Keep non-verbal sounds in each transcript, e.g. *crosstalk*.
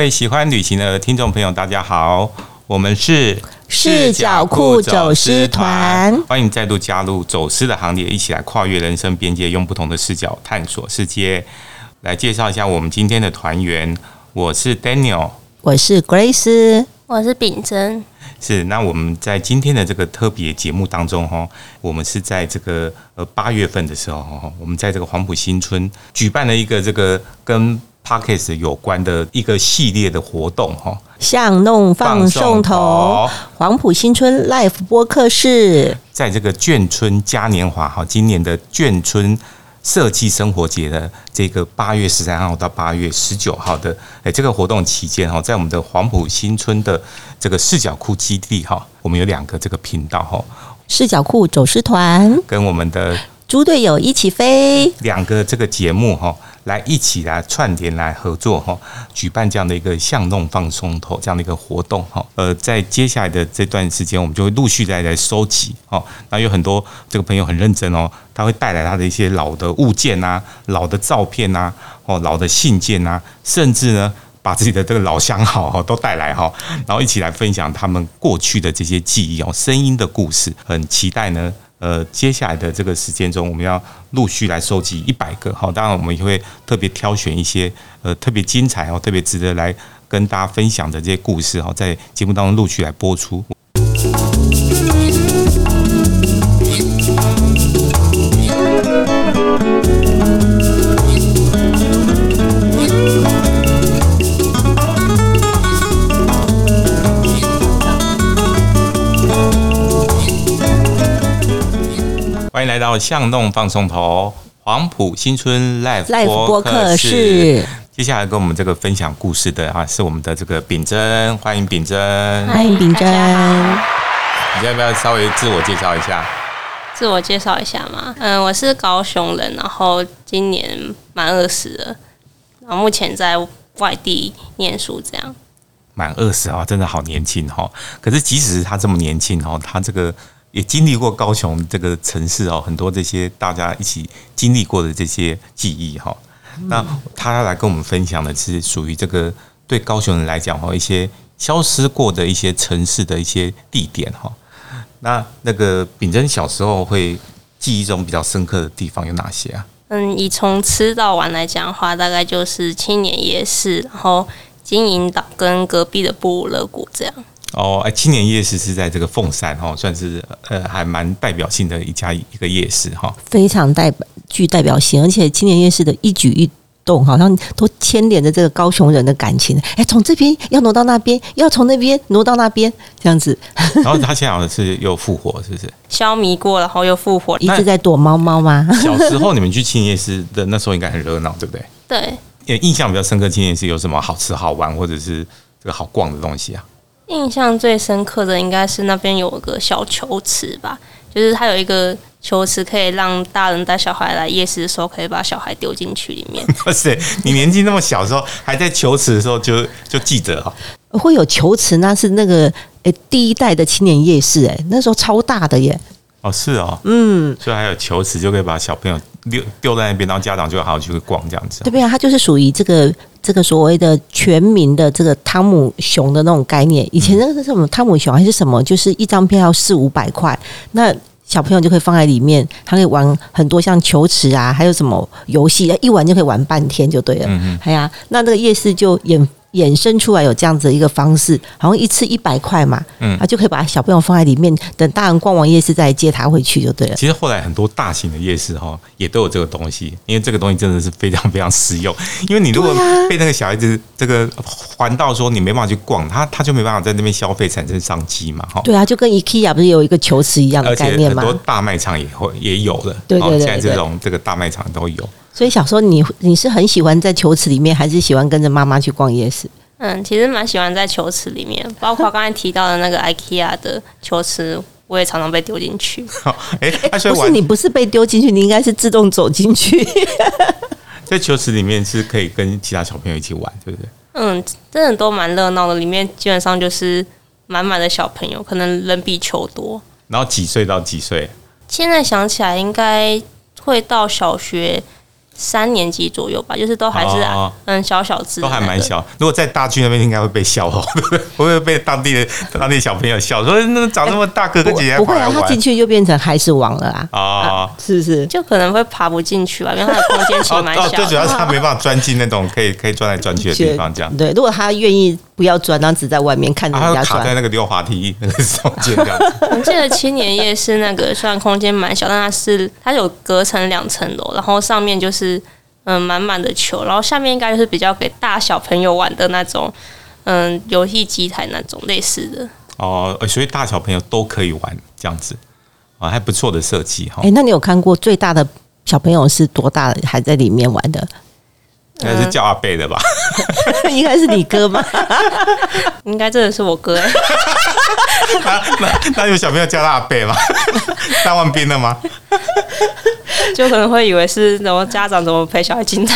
各位喜欢旅行的听众朋友，大家好，我们是视角库走私团，欢迎再度加入走私的行列，一起来跨越人生边界，用不同的视角探索世界。来介绍一下我们今天的团员，我是 Daniel，我是 Grace，我是秉真。是，那我们在今天的这个特别节目当中，哈，我们是在这个呃八月份的时候，哈，我们在这个黄埔新村举办了一个这个跟 Podcast 有关的一个系列的活动哈，巷弄放送头，黄埔新村 Live 播客室，在这个眷村嘉年华哈，今年的眷村设计生活节的这个八月十三号到八月十九号的哎这个活动期间哈，在我们的黄埔新村的这个视角库基地哈，我们有两个这个频道哈，视角库走失团。跟我们的猪队友一起飞两个这个节目哈。来一起来串联来合作哈，举办这样的一个向弄放松头这样的一个活动哈。呃，在接下来的这段时间，我们就会陆续再来收集哦。那有很多这个朋友很认真哦，他会带来他的一些老的物件呐、老的照片呐、哦、老的信件呐，甚至呢把自己的这个老相好哈都带来哈，然后一起来分享他们过去的这些记忆哦，声音的故事，很期待呢。呃，接下来的这个时间中，我们要陆续来收集一百个好，当然我们也会特别挑选一些呃特别精彩哦、特别值得来跟大家分享的这些故事哈，在节目当中陆续来播出。到巷弄放送头，黄埔新村 Live 播客室。接下来跟我们这个分享故事的啊，是我们的这个秉真，欢迎秉真，欢迎秉真。你要不要稍微自我介绍一下？自我介绍一下嘛，嗯，我是高雄人，然后今年满二十了，然后目前在外地念书，这样。满二十啊，真的好年轻哈！可是即使是他这么年轻哦，他这个。也经历过高雄这个城市哦，很多这些大家一起经历过的这些记忆哈。那他来跟我们分享的是属于这个对高雄人来讲哈，一些消失过的一些城市的一些地点哈。那那个秉真小时候会记忆中比较深刻的地方有哪些啊？嗯，以从吃到玩来讲的话，大概就是青年夜市，然后金银岛跟隔壁的布鲁勒谷这样。哦，哎，青年夜市是在这个凤山哈，算是呃还蛮代表性的一家一个夜市哈，非常代具代表性，而且青年夜市的一举一动好像都牵连着这个高雄人的感情。哎，从这边要挪到那边，要从那边挪到那边，这样子。然后 *laughs* 他现在好像是又复活，是不是？消弭过了，然后又复活，一直在躲猫猫吗？小时候 *laughs* 你们去青年夜市的那时候应该很热闹，对不对？对。印象比较深刻，青年夜市有什么好吃好玩或者是这个好逛的东西啊？印象最深刻的应该是那边有个小球池吧，就是它有一个球池，可以让大人带小孩来夜市的时候，可以把小孩丢进去里面。*laughs* 哇塞，你年纪那么小的时候，还在球池的时候就就记得哈？会有球池，那是那个诶第一代的青年夜市，诶那时候超大的耶。哦，是哦，嗯，所以还有球池，就可以把小朋友丢丢在那边，然后家长就好好去逛这样子。对不对啊？它就是属于这个这个所谓的全民的这个汤姆熊的那种概念。以前那个是什么汤姆熊还是什么？就是一张票要四五百块，那小朋友就可以放在里面，他可以玩很多像球池啊，还有什么游戏，一玩就可以玩半天就对了。嗯嗯。哎呀，那这个夜市就演。衍生出来有这样子的一个方式，好像一次一百块嘛，嗯，啊就可以把小朋友放在里面，等大人逛完夜市再接他回去就对了。其实后来很多大型的夜市哈，也都有这个东西，因为这个东西真的是非常非常实用。因为你如果被那个小孩子这个环到说你没办法去逛，他他就没办法在那边消费产生商机嘛，哈。对啊，就跟 IKEA 不是有一个球池一样的概念吗？很多大卖场也会也有的，对对对，现在这种这个大卖场都有。所以小时候你你是很喜欢在球池里面，还是喜欢跟着妈妈去逛夜市？嗯，其实蛮喜欢在球池里面，包括刚才提到的那个 IKEA 的球池，我也常常被丢进去。哎，不是你不是被丢进去，你应该是自动走进去。*laughs* 在球池里面是可以跟其他小朋友一起玩，对不对？嗯，真的都蛮热闹的，里面基本上就是满满的小朋友，可能人比球多。然后几岁到几岁？现在想起来，应该会到小学三年级左右吧，就是都还是、啊、嗯小小只、那个，都还蛮小。如果在大区那边，应该会被笑哦，会不会被当地的 *laughs* 当地小朋友笑，说那长那么大哥哥姐姐、欸、不会啊，他进去就变成孩子王了啊！啊、哦，是不是？就可能会爬不进去吧，因为他的空间其实蛮小、*laughs* 哦。最主要是他没办法钻进那种可以可以钻来钻去的地方，这样。*laughs* 对，如果他愿意不要钻，然后只在外面看着人家钻，卡在那个溜滑梯那个中间这样子。*laughs* *laughs* 我记得青年夜市那个虽然空间蛮小，但它是它有隔成两层楼，然后上面就是。嗯，满满的球，然后下面应该就是比较给大小朋友玩的那种，嗯，游戏机台那种类似的。哦，所以大小朋友都可以玩这样子，啊，还不错的设计哈。哎，那你有看过最大的小朋友是多大的还在里面玩的？应该是叫阿贝的吧？*laughs* 应该是你哥吧？*laughs* 应该真的是我哥 *laughs* 哎。那那那有小朋友叫他阿贝吗？当完兵了吗？就可能会以为是什么家长怎么陪小孩进来，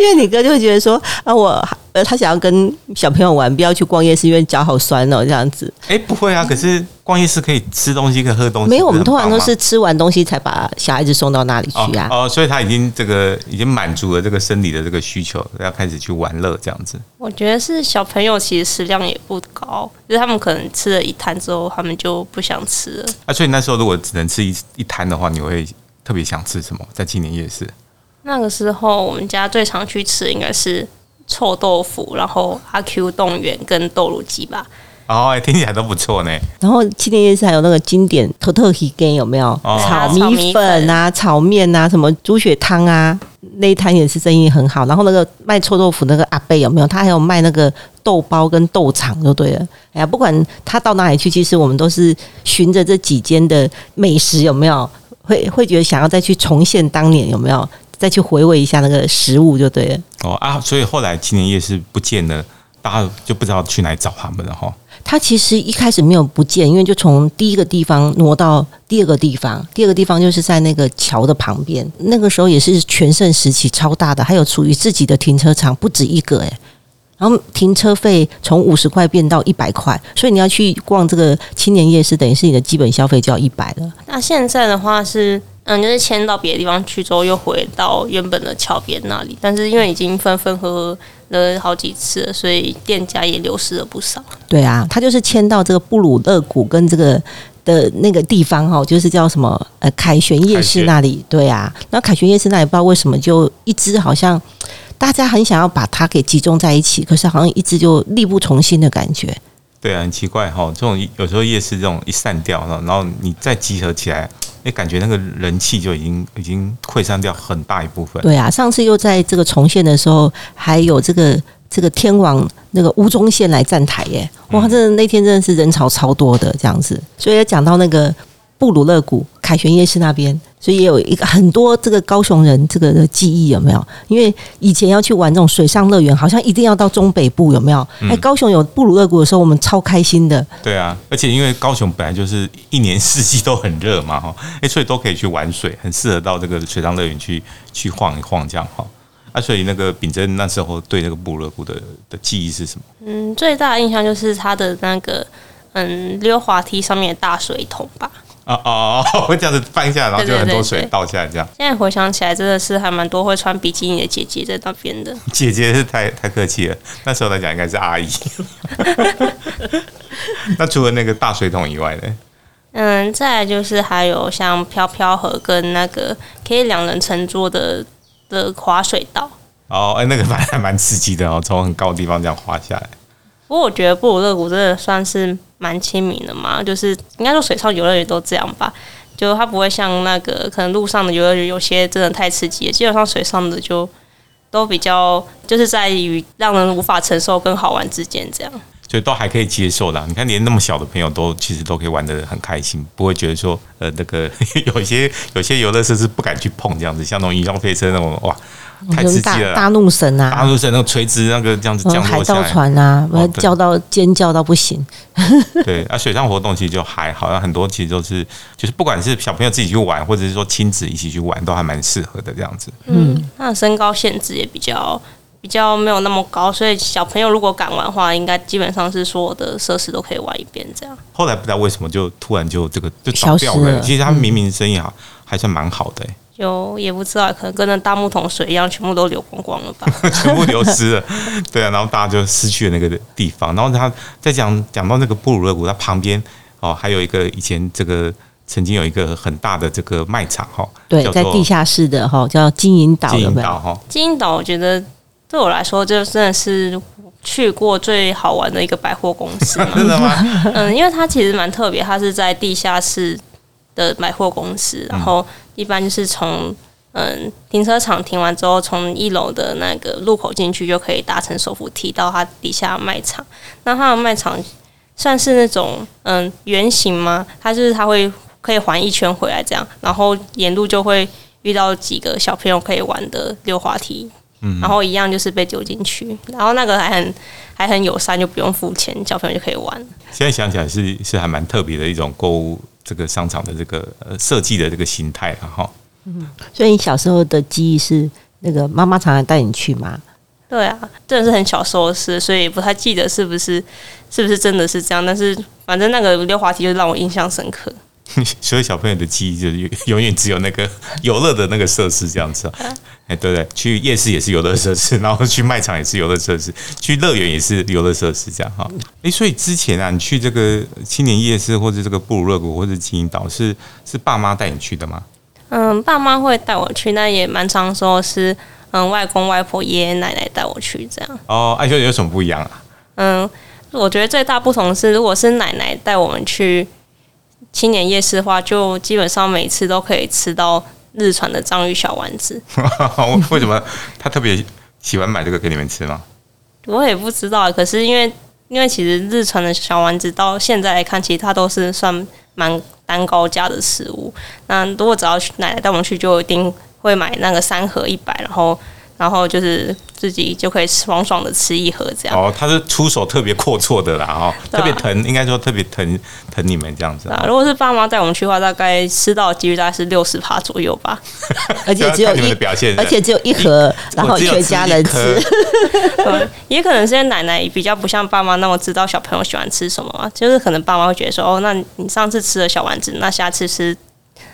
因为你哥就会觉得说啊，我呃，他想要跟小朋友玩，不要去逛夜市，因为脚好酸哦，这样子。哎、欸，不会啊，可是逛夜市可以吃东西，可以喝东西。没有，我们通常都是吃完东西才把小孩子送到那里去啊。哦，哦，所以他已经这个已经满足了这个生理的这个需求，要开始去玩乐这样子。我觉得是小朋友其实食量也不高，就是他们可能吃了一摊之后，他们就不想吃了。啊，所以那时候如果只能吃一一摊的话，你会特别想吃什么？在青年夜市那个时候，我们家最常去吃应该是。臭豆腐，然后阿 Q 动员跟豆乳鸡吧。哦，听起来都不错呢。然后七天夜市还有那个经典特特鱼羹有没有？哦、炒米粉啊，炒面啊，什么猪血汤啊，那一摊也是生意很好。然后那个卖臭豆腐那个阿贝有没有？他还有卖那个豆包跟豆肠就对了。哎呀，不管他到哪里去，其实我们都是循着这几间的美食有没有？会会觉得想要再去重现当年有没有？再去回味一下那个食物就对了。哦啊，所以后来青年夜市不见了，大家就不知道去哪里找他们了哈。他其实一开始没有不见，因为就从第一个地方挪到第二个地方，第二个地方就是在那个桥的旁边。那个时候也是全盛时期，超大的，还有属于自己的停车场，不止一个诶。然后停车费从五十块变到一百块，所以你要去逛这个青年夜市，等于是你的基本消费就要一百了。那现在的话是。嗯，就是迁到别的地方去之后，又回到原本的桥边那里。但是因为已经分分合合了好几次了，所以店家也流失了不少。对啊，他就是迁到这个布鲁勒谷跟这个的那个地方哈，就是叫什么呃凯旋夜市那里。对啊，那凯旋夜市那里不知道为什么就一直好像大家很想要把它给集中在一起，可是好像一直就力不从心的感觉。对啊，很奇怪哈，这种有时候夜市这种一散掉了，然后你再集合起来。哎，感觉那个人气就已经已经溃散掉很大一部分。对啊，上次又在这个重现的时候，还有这个这个天王那个吴宗宪来站台耶，哇，真的那天真的是人潮超多的这样子。所以讲到那个。布鲁勒谷凯旋夜市那边，所以也有一个很多这个高雄人这个的记忆有没有？因为以前要去玩这种水上乐园，好像一定要到中北部有没有？哎，高雄有布鲁勒谷的时候，我们超开心的。对啊，而且因为高雄本来就是一年四季都很热嘛，*laughs* 哈，哎，所以都可以去玩水，很适合到这个水上乐园去去晃一晃这样哈。啊，所以那个秉真那时候对那个布鲁勒谷的的记忆是什么？嗯，最大的印象就是他的那个嗯溜滑梯上面的大水桶吧。哦哦哦，会 *laughs* 这样子翻下来，然后就很多水倒下来，这样。现在回想起来，真的是还蛮多会穿比基尼的姐姐在那边的。*laughs* 姐姐是太太客气了，那时候来讲应该是阿姨。*laughs* 那除了那个大水桶以外呢？嗯，再来就是还有像飘飘河跟那个可以两人乘坐的的滑水道。哦，哎，那个反正还蛮刺激的哦，从很高的地方这样滑下来。不过我觉得布鲁勒谷真的算是蛮亲民的嘛，就是应该说水上游乐园都这样吧，就它不会像那个可能路上的游乐园有些真的太刺激，基本上水上的就都比较就是在于让人无法承受跟好玩之间这样，所以都还可以接受啦。你看连那么小的朋友都其实都可以玩得很开心，不会觉得说呃那个 *laughs* 有些有些游乐设施不敢去碰这样子，像那种云霄飞车那种哇。太刺激了！大怒神啊，大怒神那个垂直那个这样子降落下来，海盗船啊，我叫到尖叫到不行。*laughs* 对啊，水上活动其实就还好，像很多其实都是就是不管是小朋友自己去玩，或者是说亲子一起去玩，都还蛮适合的这样子。嗯，那身高限制也比较比较没有那么高，所以小朋友如果敢玩的话，应该基本上是所有的设施都可以玩一遍这样。后来不知道为什么就突然就这个就倒掉了。其实他们明明生意好还算蛮好的。有也不知道，可能跟那大木桶水一样，全部都流光光了吧？*laughs* 全部流失了，对啊，然后大家就失去了那个地方。然后他在讲讲到那个布鲁勒谷，它旁边哦，还有一个以前这个曾经有一个很大的这个卖场哈，对，在地下室的哈，叫金银岛，金银岛哈，金银岛，我觉得对我来说，就真的是去过最好玩的一个百货公司。*laughs* 真的吗？嗯，因为它其实蛮特别，它是在地下室的百货公司，然后。一般就是从嗯停车场停完之后，从一楼的那个入口进去，就可以搭乘手扶梯到它底下卖场。那它的卖场算是那种嗯圆形吗？它就是它会可以环一圈回来这样，然后沿路就会遇到几个小朋友可以玩的溜滑梯，嗯，然后一样就是被丢进去，然后那个还很还很友善，就不用付钱，小朋友就可以玩。现在想起来是是还蛮特别的一种购物。这个商场的这个呃设计的这个形态了哈，嗯，所以你小时候的记忆是那个妈妈常常带你去吗？对啊，真的是很小时候的事，所以不太记得是不是是不是真的是这样。但是反正那个溜滑梯就让我印象深刻。*laughs* 所以小朋友的记忆就是永远只有那个游乐的那个设施这样子。啊 *laughs* 哎，对对，去夜市也是游乐设施，然后去卖场也是游乐设施，去乐园也是游乐设施，这样哈。哎，所以之前啊，你去这个青年夜市或者这个布鲁勒谷或者金银岛，是是爸妈带你去的吗？嗯，爸妈会带我去，那也蛮常说是嗯外公外婆爷爷奶奶带我去这样。哦，哎，有有什么不一样啊？嗯，我觉得最大不同是，如果是奶奶带我们去。青年夜市的话，就基本上每次都可以吃到日传的章鱼小丸子。*laughs* 为什么他特别喜欢买这个给你们吃吗？我也不知道，可是因为因为其实日传的小丸子到现在来看，其实它都是算蛮单高价的食物。那如果只要奶奶带我们去，就一定会买那个三盒一百，然后。然后就是自己就可以爽爽的吃一盒这样。哦，他是出手特别阔绰的啦，哈，特别疼，应该说特别疼疼你们这样子。啊，如果是爸妈带我们去的话，大概吃到的几率大概是六十趴左右吧。*laughs* 而且只有一，而且只有一盒，然后全家人吃。*laughs* 对，也可能是因为奶奶比较不像爸妈那么知道小朋友喜欢吃什么嘛，就是可能爸妈会觉得说，哦，那你上次吃了小丸子，那下次吃。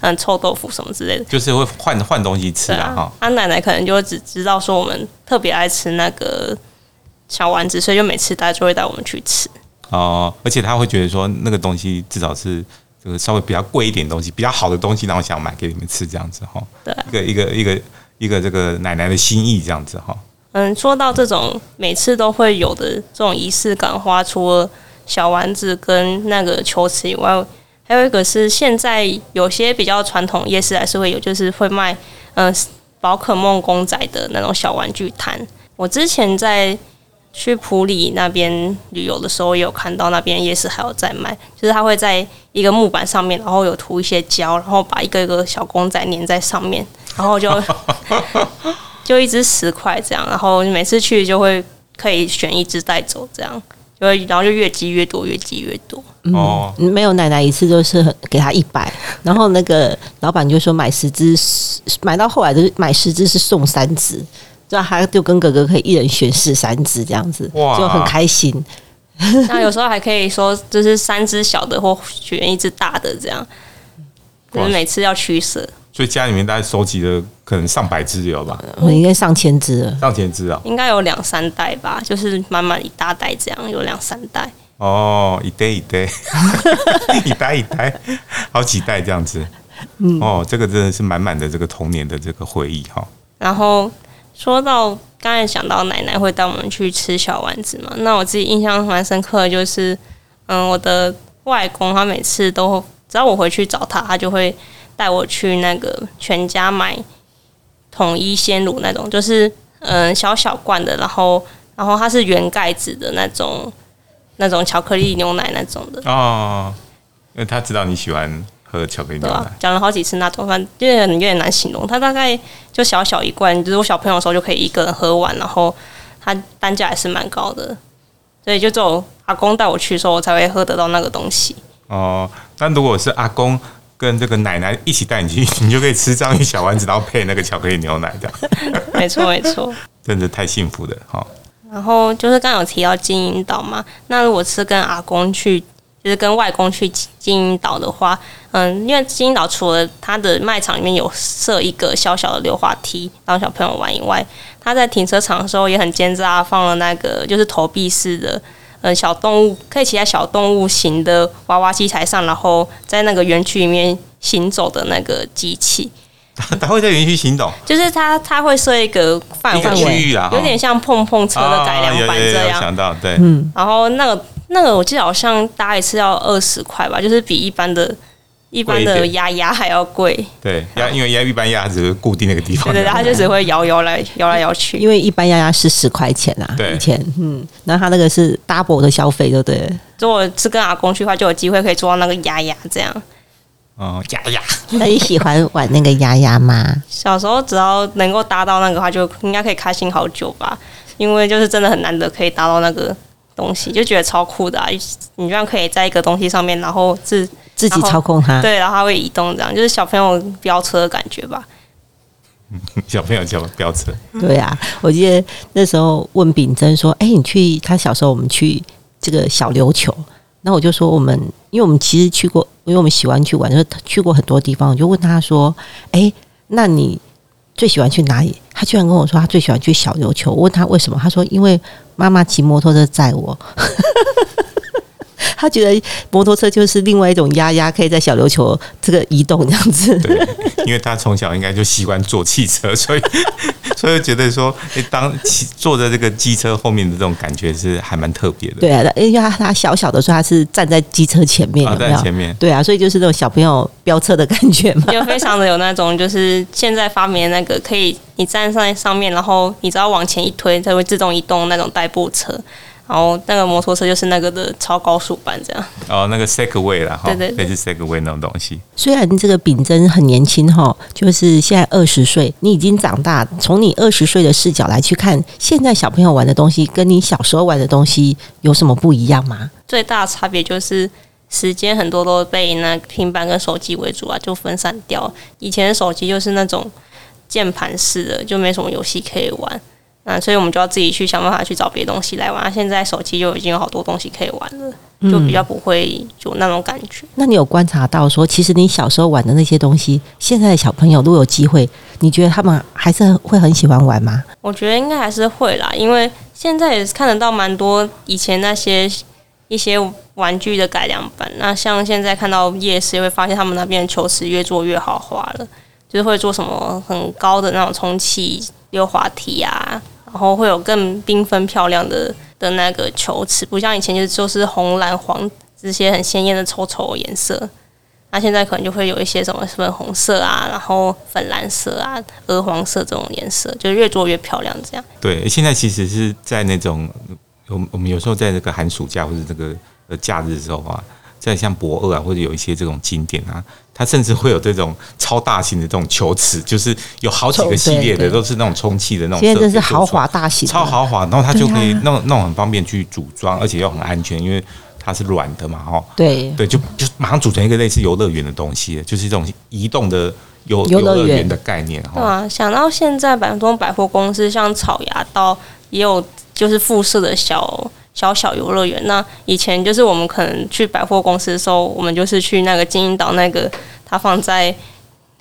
嗯，臭豆腐什么之类的，就是会换换东西吃啊。哈，他奶奶可能就会只知道说我们特别爱吃那个小丸子，所以就每次大家就会带我们去吃。哦，而且他会觉得说那个东西至少是这个稍微比较贵一点东西，比较好的东西，然后想买给你们吃这样子哈。对，一个一个一个一个这个奶奶的心意这样子哈。嗯，说到这种每次都会有的这种仪式感，花除了小丸子跟那个球池以外。还有一个是现在有些比较传统夜市还是会有，就是会卖嗯宝可梦公仔的那种小玩具摊。我之前在去普里那边旅游的时候，也有看到那边夜市还有在卖，就是他会在一个木板上面，然后有涂一些胶，然后把一个一个小公仔粘在上面，然后就 *laughs* 就一只十块这样，然后每次去就会可以选一只带走这样。然后就越积越多，越积越多。哦、嗯，没有奶奶一次就是给他一百，然后那个老板就说买十只，买到后来就是买十只是送三只，这样他就跟哥哥可以一人选四三只这样子，哇就很开心。那有时候还可以说就是三只小的或选一只大的这样，就是每次要取舍。所以家里面大概收集了可能上百只有吧？我应该上千只了，上千只啊！应该有两三袋吧，就是满满一大袋这样，有两三袋。哦，一袋一袋，*laughs* 一袋一袋，好几袋这样子。嗯，哦，这个真的是满满的这个童年的这个回忆哈。然后说到刚才想到奶奶会带我们去吃小丸子嘛，那我自己印象蛮深刻的就是，嗯，我的外公他每次都只要我回去找他，他就会。带我去那个全家买统一鲜乳那种，就是嗯小小罐的，然后然后它是圆盖子的那种，那种巧克力牛奶那种的哦。因为他知道你喜欢喝巧克力牛奶，讲了好几次那种，反正有点有点难形容。它大概就小小一罐，就是我小朋友的时候就可以一个人喝完，然后它单价还是蛮高的，所以就只有阿公带我去的时候，我才会喝得到那个东西。哦，但如果是阿公。跟这个奶奶一起带你去，你就可以吃章鱼小丸子，然后配那个巧克力牛奶这样。*laughs* 没错，没错，真的太幸福了哈。然后就是刚有提到金银岛嘛，那如果是跟阿公去就是跟外公去金银岛的话，嗯，因为金银岛除了它的卖场里面有设一个小小的溜滑梯让小朋友玩以外，他在停车场的时候也很奸诈，放了那个就是投币式的，嗯，小动物可以骑在小动物型的娃娃机台上，然后在那个园区里面行走的那个机器。*laughs* 它会在园区行走，就是它它会设一个范围区域啊，有点像碰碰车的改良版这样。想到对，嗯，然后那个。那个我记得好像搭一次要二十块吧，就是比一般的、一般的鸭鸭还要贵。对，鸭因为鸭一般鸭只是固定那个地方，对对，它就只会摇摇来摇来摇去。因为一般鸭鸭是十块钱啊，对，以前嗯，那它那个是 double 的消费，对不对？如果是跟阿公去的话，就有机会可以坐到那个鸭鸭这样。哦，鸭鸭，那你喜欢玩那个鸭鸭吗？小时候只要能够搭到那个话，就应该可以开心好久吧。因为就是真的很难得可以搭到那个。东西就觉得超酷的啊！你这样可以在一个东西上面，然后自自己操控它，对，然后它会移动，这样就是小朋友飙车的感觉吧。*laughs* 小朋友叫飙车，对啊，我记得那时候问秉真说：“哎，你去他小时候，我们去这个小琉球。”那我就说：“我们因为我们其实去过，因为我们喜欢去玩，就是去过很多地方。”我就问他说：“哎，那你最喜欢去哪里？”他居然跟我说：“他最喜欢去小琉球。”我问他为什么，他说：“因为。”妈妈骑摩托车载我，*laughs* 他觉得摩托车就是另外一种鸭鸭，可以在小琉球这个移动这样子。对，因为他从小应该就习惯坐汽车，所以所以觉得说，当骑坐在这个机车后面的这种感觉是还蛮特别的。对啊，因为他他小小的时候他是站在机车前面，有没有？在前面。对啊，所以就是那种小朋友飙车的感觉嘛，就非常的有那种，就是现在发明的那个可以。你站在上面，然后你只要往前一推，它会自动移动那种代步车。然后那个摩托车就是那个的超高速版这样。哦，那个 Segway 啦，对对，对，类似 Segway 那种东西。虽然这个秉真很年轻哈，就是现在二十岁，你已经长大。从你二十岁的视角来去看，现在小朋友玩的东西跟你小时候玩的东西有什么不一样吗？最大的差别就是时间很多都被那平板跟手机为主啊，就分散掉。以前的手机就是那种。键盘式的就没什么游戏可以玩，那所以我们就要自己去想办法去找别的东西来玩。现在手机就已经有好多东西可以玩了，就比较不会有那种感觉。嗯，那你有观察到说，其实你小时候玩的那些东西，现在的小朋友如果有机会，你觉得他们还是会很喜欢玩吗？我觉得应该还是会啦，因为现在也是看得到蛮多以前那些一些玩具的改良版。那像现在看到夜市，也会发现他们那边的球池越做越豪华了。就是会做什么很高的那种充气溜滑梯啊，然后会有更缤纷漂亮的的那个球池，不像以前就是就是红蓝黄这些很鲜艳的丑丑的颜色，那现在可能就会有一些什么粉红色啊，然后粉蓝色啊、鹅黄色这种颜色，就越做越漂亮这样。对，现在其实是在那种我们我们有时候在这个寒暑假或者这个呃假日的时候啊。在像博二啊，或者有一些这种景点啊，它甚至会有这种超大型的这种球池，就是有好几个系列的，都是那种充气的那种。现在真是豪华大型，超豪华，然后它就可以弄弄很方便去组装，而且又很安全，因为它是软的嘛，哈。对对，就就马上组成一个类似游乐园的东西，就是这种移动的游游乐园的概念。对啊，想到现在百多百货公司，像草芽道也有就是附设的小。小小游乐园，那以前就是我们可能去百货公司的时候，我们就是去那个金银岛那个，它放在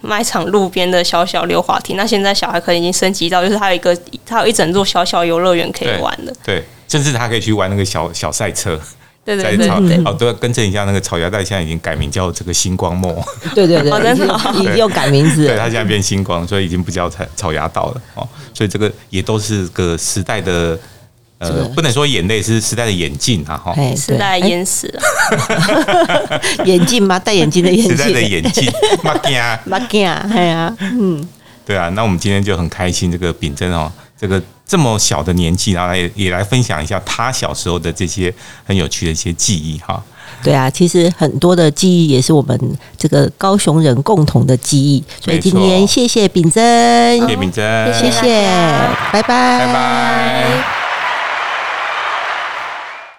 卖场路边的小小溜滑梯。那现在小孩可能已经升级到，就是它有一个，它有一整座小小游乐园可以玩的。对，甚至他可以去玩那个小小赛车。*laughs* 对对对，对，哦，都要更正一下，那个草芽带现在已经改名叫这个星光梦。对对对，真的已经又改名字了。对，它现在变星光，所以已经不叫草草芽道了。哦，所以这个也都是个时代的。呃，不能说眼泪是时代的眼镜啊，哈，时代的眼屎啊，*laughs* 眼镜吗？戴眼镜的眼镜，时代的眼镜，*laughs* 马镜，马镜，对啊，嗯，对啊，那我们今天就很开心，这个秉真哦，这个这么小的年纪，然后也也来分享一下他小时候的这些很有趣的一些记忆哈。对啊，其实很多的记忆也是我们这个高雄人共同的记忆，所以今天谢谢秉真，谢谢秉真，谢谢，拜拜，拜拜。